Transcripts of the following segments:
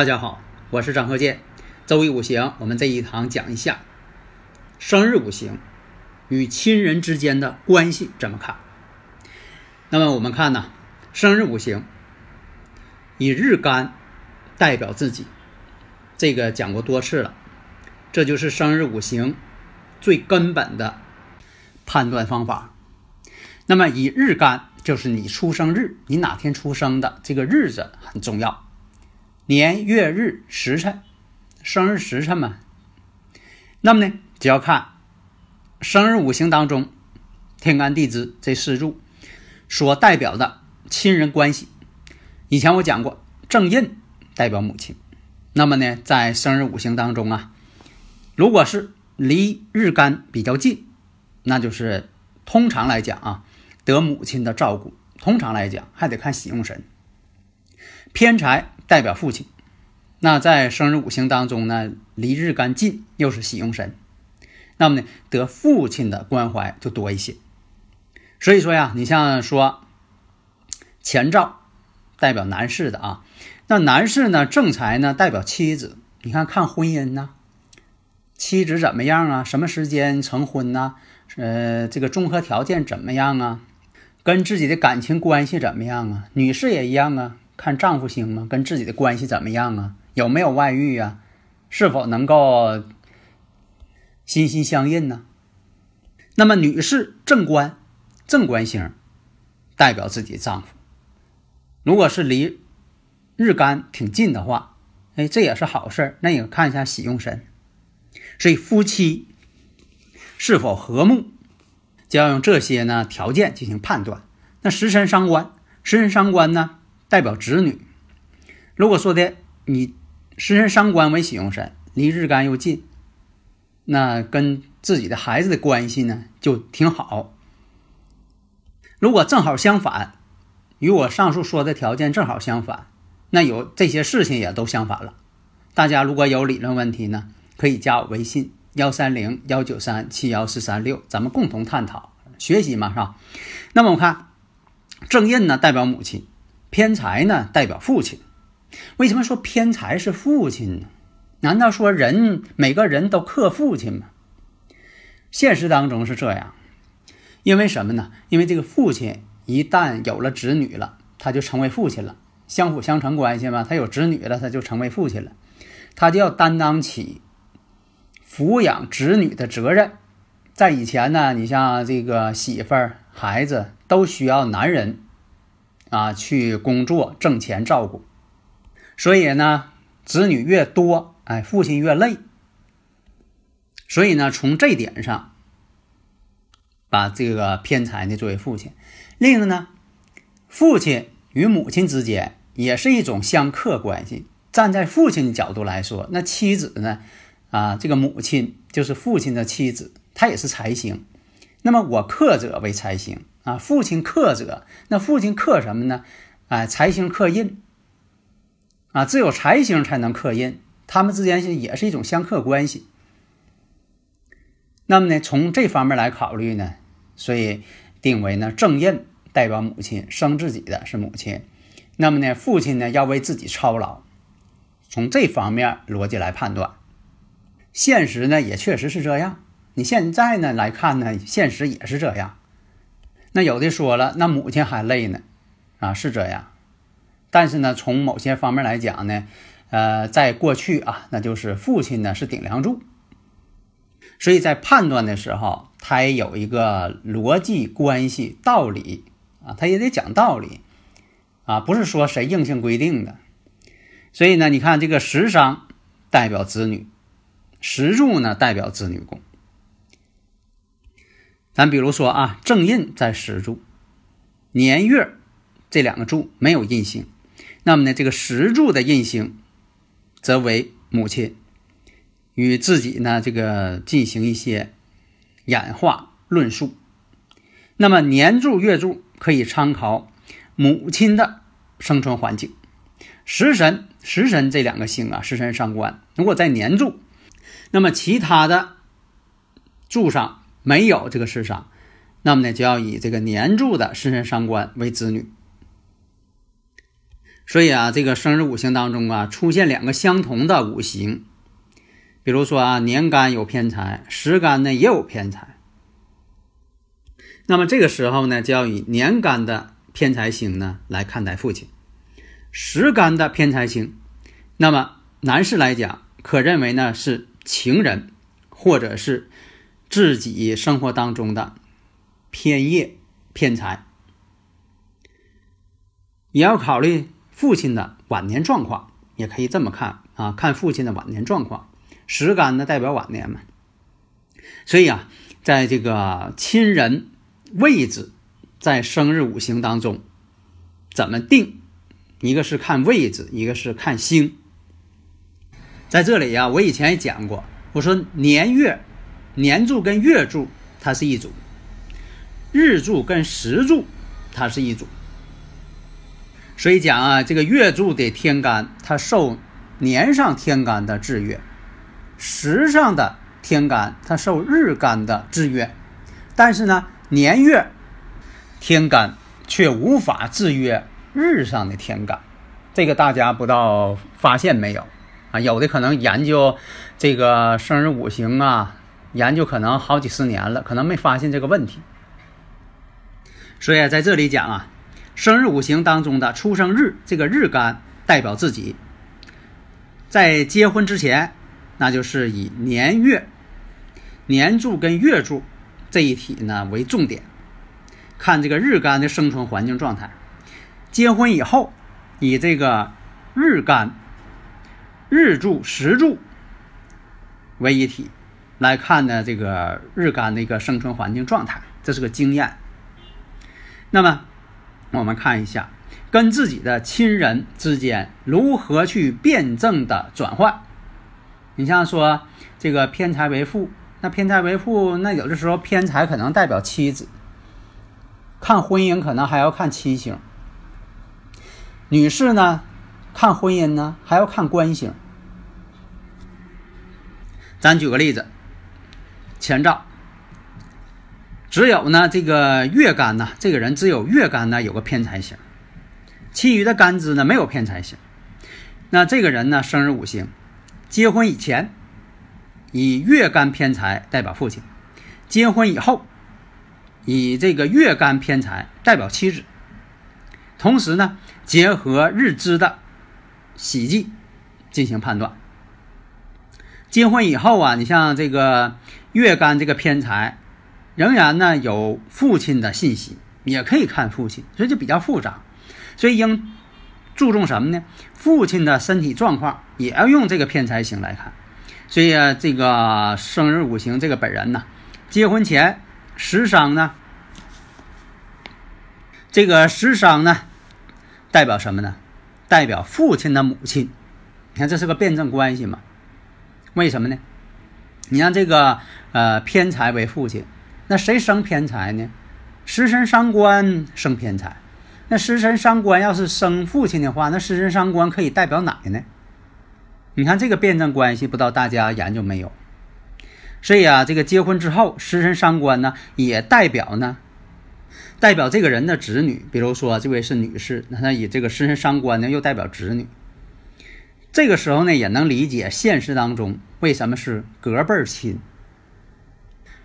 大家好，我是张鹤剑。周易五行，我们这一堂讲一下生日五行与亲人之间的关系怎么看。那么我们看呢，生日五行以日干代表自己，这个讲过多次了，这就是生日五行最根本的判断方法。那么以日干就是你出生日，你哪天出生的这个日子很重要。年月日时辰，生日时辰嘛。那么呢，只要看生日五行当中天干地支这四柱所代表的亲人关系。以前我讲过，正印代表母亲。那么呢，在生日五行当中啊，如果是离日干比较近，那就是通常来讲啊，得母亲的照顾。通常来讲，还得看喜用神。偏财。代表父亲，那在生日五行当中呢，离日干近又是喜用神，那么呢得父亲的关怀就多一些。所以说呀，你像说前兆代表男士的啊，那男士呢正财呢代表妻子，你看看婚姻呢，妻子怎么样啊？什么时间成婚呢？呃，这个综合条件怎么样啊？跟自己的感情关系怎么样啊？女士也一样啊。看丈夫星吗？跟自己的关系怎么样啊？有没有外遇啊？是否能够心心相印呢？那么女士正官，正官星代表自己丈夫。如果是离日干挺近的话，哎，这也是好事那也看一下喜用神。所以夫妻是否和睦，就要用这些呢条件进行判断。那食神伤官，食神伤官呢？代表子女，如果说的你食神伤官为喜用神，离日干又近，那跟自己的孩子的关系呢就挺好。如果正好相反，与我上述说的条件正好相反，那有这些事情也都相反了。大家如果有理论问题呢，可以加我微信幺三零幺九三七幺四三六，咱们共同探讨学习嘛，是吧？那么我看正印呢，代表母亲。偏财呢，代表父亲。为什么说偏财是父亲呢？难道说人每个人都克父亲吗？现实当中是这样，因为什么呢？因为这个父亲一旦有了子女了，他就成为父亲了，相辅相成关系嘛。他有子女了，他就成为父亲了，他就要担当起抚养子女的责任。在以前呢，你像这个媳妇儿、孩子都需要男人。啊，去工作挣钱照顾，所以呢，子女越多，哎，父亲越累。所以呢，从这点上，把这个偏财呢作为父亲。另一个呢，父亲与母亲之间也是一种相克关系。站在父亲的角度来说，那妻子呢，啊，这个母亲就是父亲的妻子，她也是财星。那么我克者为财星。啊，父亲克者，那父亲克什么呢？哎，财星克印。啊，只有财星才能克印，他们之间是也是一种相克关系。那么呢，从这方面来考虑呢，所以定为呢正印代表母亲，生自己的是母亲。那么呢，父亲呢要为自己操劳。从这方面逻辑来判断，现实呢也确实是这样。你现在呢来看呢，现实也是这样。那有的说了，那母亲还累呢，啊，是这样。但是呢，从某些方面来讲呢，呃，在过去啊，那就是父亲呢是顶梁柱，所以在判断的时候，他也有一个逻辑关系道理啊，他也得讲道理啊，不是说谁硬性规定的。所以呢，你看这个食伤代表子女，食柱呢代表子女宫。咱比如说啊，正印在石柱，年月这两个柱没有印星，那么呢，这个石柱的印星则为母亲，与自己呢这个进行一些演化论述。那么年柱月柱可以参考母亲的生存环境。食神、食神这两个星啊，食神伤官，如果在年柱，那么其他的柱上。没有这个世上，那么呢，就要以这个年柱的食神伤官为子女。所以啊，这个生日五行当中啊，出现两个相同的五行，比如说啊，年干有偏财，时干呢也有偏财。那么这个时候呢，就要以年干的偏财星呢来看待父亲，时干的偏财星，那么男士来讲，可认为呢是情人，或者是。自己生活当中的偏业偏财，也要考虑父亲的晚年状况，也可以这么看啊，看父亲的晚年状况。时干呢代表晚年嘛，所以啊，在这个亲人位置在生日五行当中怎么定？一个是看位置，一个是看星。在这里呀，我以前也讲过，我说年月。年柱跟月柱它是一组，日柱跟时柱它是一组。所以讲啊，这个月柱的天干它受年上天干的制约，时上的天干它受日干的制约，但是呢，年月天干却无法制约日上的天干。这个大家不知道发现没有啊？有的可能研究这个生日五行啊。研究可能好几十年了，可能没发现这个问题。所以在这里讲啊，生日五行当中的出生日这个日干代表自己，在结婚之前，那就是以年月、年柱跟月柱这一体呢为重点，看这个日干的生存环境状态。结婚以后，以这个日干、日柱、时柱为一体。来看呢，这个日干的一个生存环境状态，这是个经验。那么，我们看一下跟自己的亲人之间如何去辩证的转换。你像说这个偏财为父，那偏财为父，那有的时候偏财可能代表妻子，看婚姻可能还要看七星。女士呢，看婚姻呢还要看官星。咱举个例子。前兆，只有呢这个月干呢，这个人只有月干呢有个偏财星，其余的干支呢没有偏财星。那这个人呢生日五行，结婚以前以月干偏财代表父亲，结婚以后以这个月干偏财代表妻子。同时呢结合日支的喜忌进行判断。结婚以后啊，你像这个。月干这个偏财，仍然呢有父亲的信息，也可以看父亲，所以就比较复杂，所以应注重什么呢？父亲的身体状况也要用这个偏财星来看。所以啊，这个生日五行这个本人呢，结婚前食伤呢，这个食伤呢代表什么呢？代表父亲的母亲。你看这是个辩证关系嘛？为什么呢？你像这个呃偏财为父亲，那谁生偏财呢？食神伤官生偏财，那食神伤官要是生父亲的话，那食神伤官可以代表奶奶。你看这个辩证关系，不知道大家研究没有？所以啊，这个结婚之后，食神伤官呢，也代表呢，代表这个人的子女。比如说这位是女士，那他以这个食神伤官呢，又代表子女。这个时候呢，也能理解现实当中为什么是隔辈儿亲。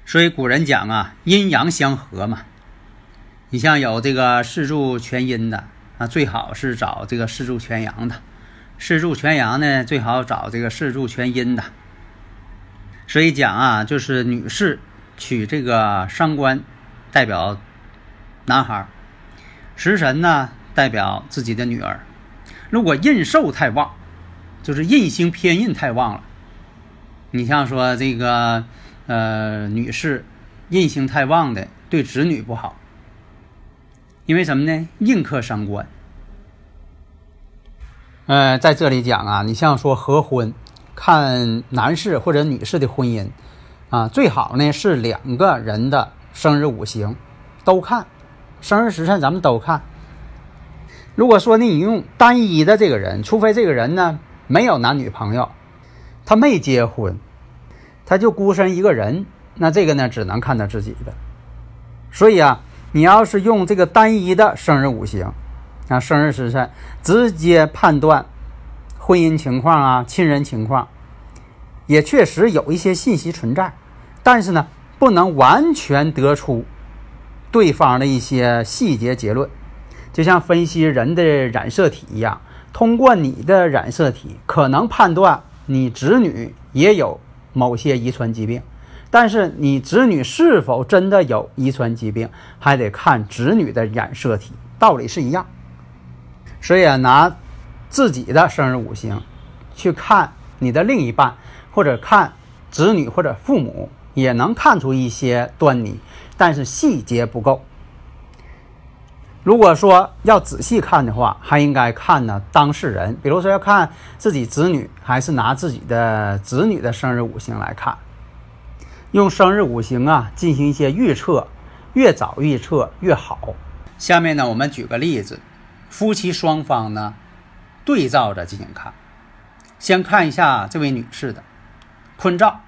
所以古人讲啊，阴阳相合嘛。你像有这个四柱全阴的啊，最好是找这个四柱全阳的；四柱全阳呢，最好找这个四柱全阴的。所以讲啊，就是女士娶这个伤官，代表男孩；食神呢，代表自己的女儿。如果印寿太旺。就是印星偏印太旺了，你像说这个呃女士印星太旺的，对子女不好，因为什么呢？印克伤官。呃，在这里讲啊，你像说合婚，看男士或者女士的婚姻啊，最好呢是两个人的生日五行都看，生日时辰咱们都看。如果说呢，你用单一的这个人，除非这个人呢没有男女朋友，他没结婚，他就孤身一个人，那这个呢只能看他自己的。所以啊，你要是用这个单一的生日五行。啊，生日时辰直接判断婚姻情况啊，亲人情况，也确实有一些信息存在，但是呢，不能完全得出对方的一些细节结论。就像分析人的染色体一样，通过你的染色体，可能判断你子女也有某些遗传疾病，但是你子女是否真的有遗传疾病，还得看子女的染色体，道理是一样。所以啊，拿自己的生日五行去看你的另一半，或者看子女或者父母，也能看出一些端倪，但是细节不够。如果说要仔细看的话，还应该看呢当事人，比如说要看自己子女，还是拿自己的子女的生日五行来看，用生日五行啊进行一些预测，越早预测越好。下面呢，我们举个例子。夫妻双方呢，对照着进行看。先看一下这位女士的坤兆：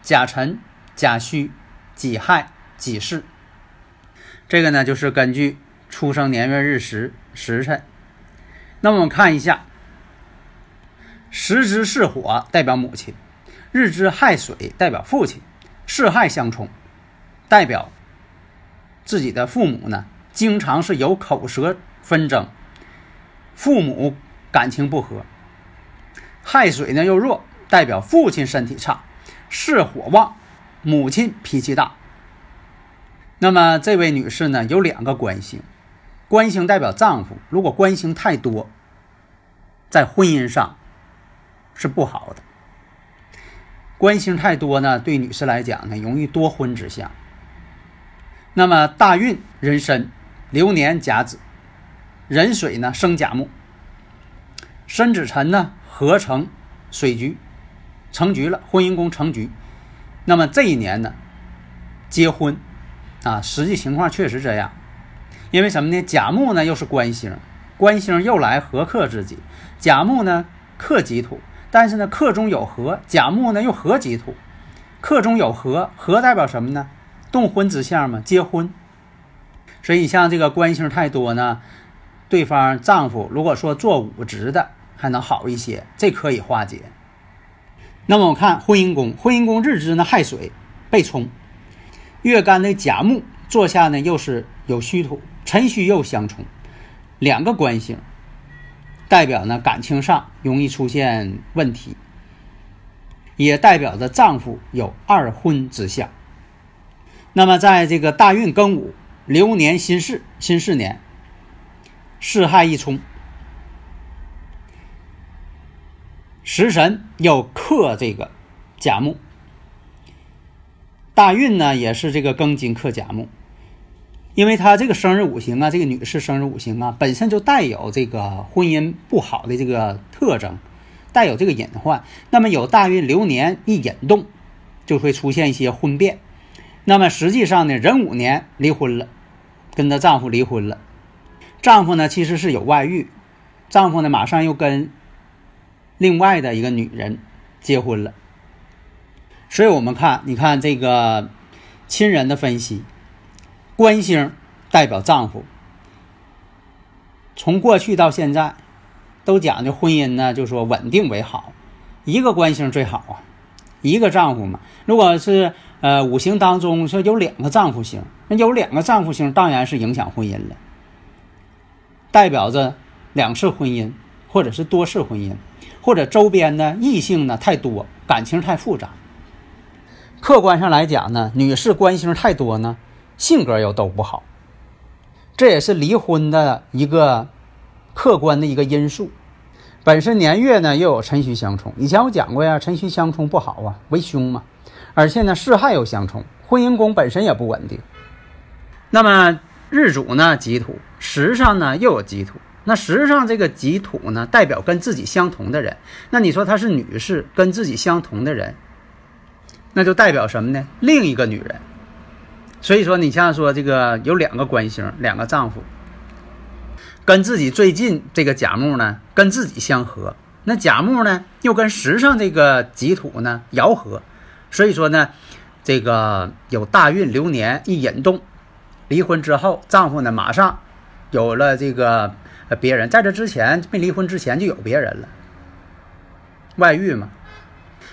甲辰、甲戌、己亥、己巳。这个呢，就是根据出生年月日时时辰。那么我们看一下，时支是火代表母亲，日支亥水代表父亲，巳亥相冲，代表自己的父母呢，经常是有口舌纷争。父母感情不和，亥水呢又弱，代表父亲身体差；巳火旺，母亲脾气大。那么这位女士呢有两个官星，官星代表丈夫，如果官星太多，在婚姻上是不好的。官星太多呢，对女士来讲呢容易多婚之相。那么大运人参流年甲子。壬水呢生甲木，申子辰呢合成水局，成局了，婚姻宫成局。那么这一年呢，结婚啊，实际情况确实这样。因为什么呢？甲木呢又是官星，官星又来合克自己。甲木呢克己土，但是呢克中有合，甲木呢又合己土，克中有合，合代表什么呢？动婚之象嘛，结婚。所以像这个官星太多呢。对方丈夫如果说做武职的还能好一些，这可以化解。那么我看婚姻宫，婚姻宫日支呢亥水被冲，月干的甲木坐下呢又是有虚土，辰戌又相冲，两个官星，代表呢感情上容易出现问题，也代表着丈夫有二婚之象。那么在这个大运庚午流年辛巳，辛巳年。巳亥一冲，食神又克这个甲木，大运呢也是这个庚金克甲木，因为他这个生日五行啊，这个女士生日五行啊，本身就带有这个婚姻不好的这个特征，带有这个隐患。那么有大运流年一引动，就会出现一些婚变。那么实际上呢，壬午年离婚了，跟她丈夫离婚了。丈夫呢，其实是有外遇，丈夫呢马上又跟另外的一个女人结婚了，所以我们看，你看这个亲人的分析，官星代表丈夫，从过去到现在都讲究婚姻呢，就说稳定为好，一个官星最好啊，一个丈夫嘛。如果是呃五行当中说有两个丈夫星，那有两个丈夫星，当然是影响婚姻了。代表着两次婚姻，或者是多次婚姻，或者周边的异性呢太多，感情太复杂。客观上来讲呢，女士官星太多呢，性格又都不好，这也是离婚的一个客观的一个因素。本身年月呢又有辰戌相冲。以前我讲过呀，辰戌相冲不好啊，为凶嘛。而且呢，巳亥又相冲，婚姻宫本身也不稳定。那么日主呢己土，时上呢又有己土。那时上这个己土呢，代表跟自己相同的人。那你说她是女士，跟自己相同的人，那就代表什么呢？另一个女人。所以说，你像说这个有两个官星，两个丈夫，跟自己最近这个甲木呢，跟自己相合。那甲木呢，又跟时上这个己土呢爻合。所以说呢，这个有大运流年一引动，离婚之后，丈夫呢马上有了这个别人，在这之前没离婚之前就有别人了，外遇嘛。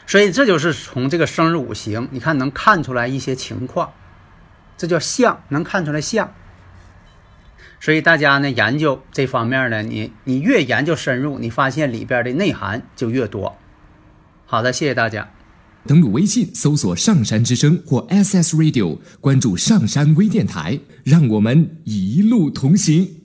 所以这就是从这个生日五行，你看能看出来一些情况，这叫相，能看出来相。所以大家呢研究这方面呢，你你越研究深入，你发现里边的内涵就越多。好的，谢谢大家。登录微信搜索“上山之声”或 “SS Radio”，关注“上山微电台”，让我们一路同行。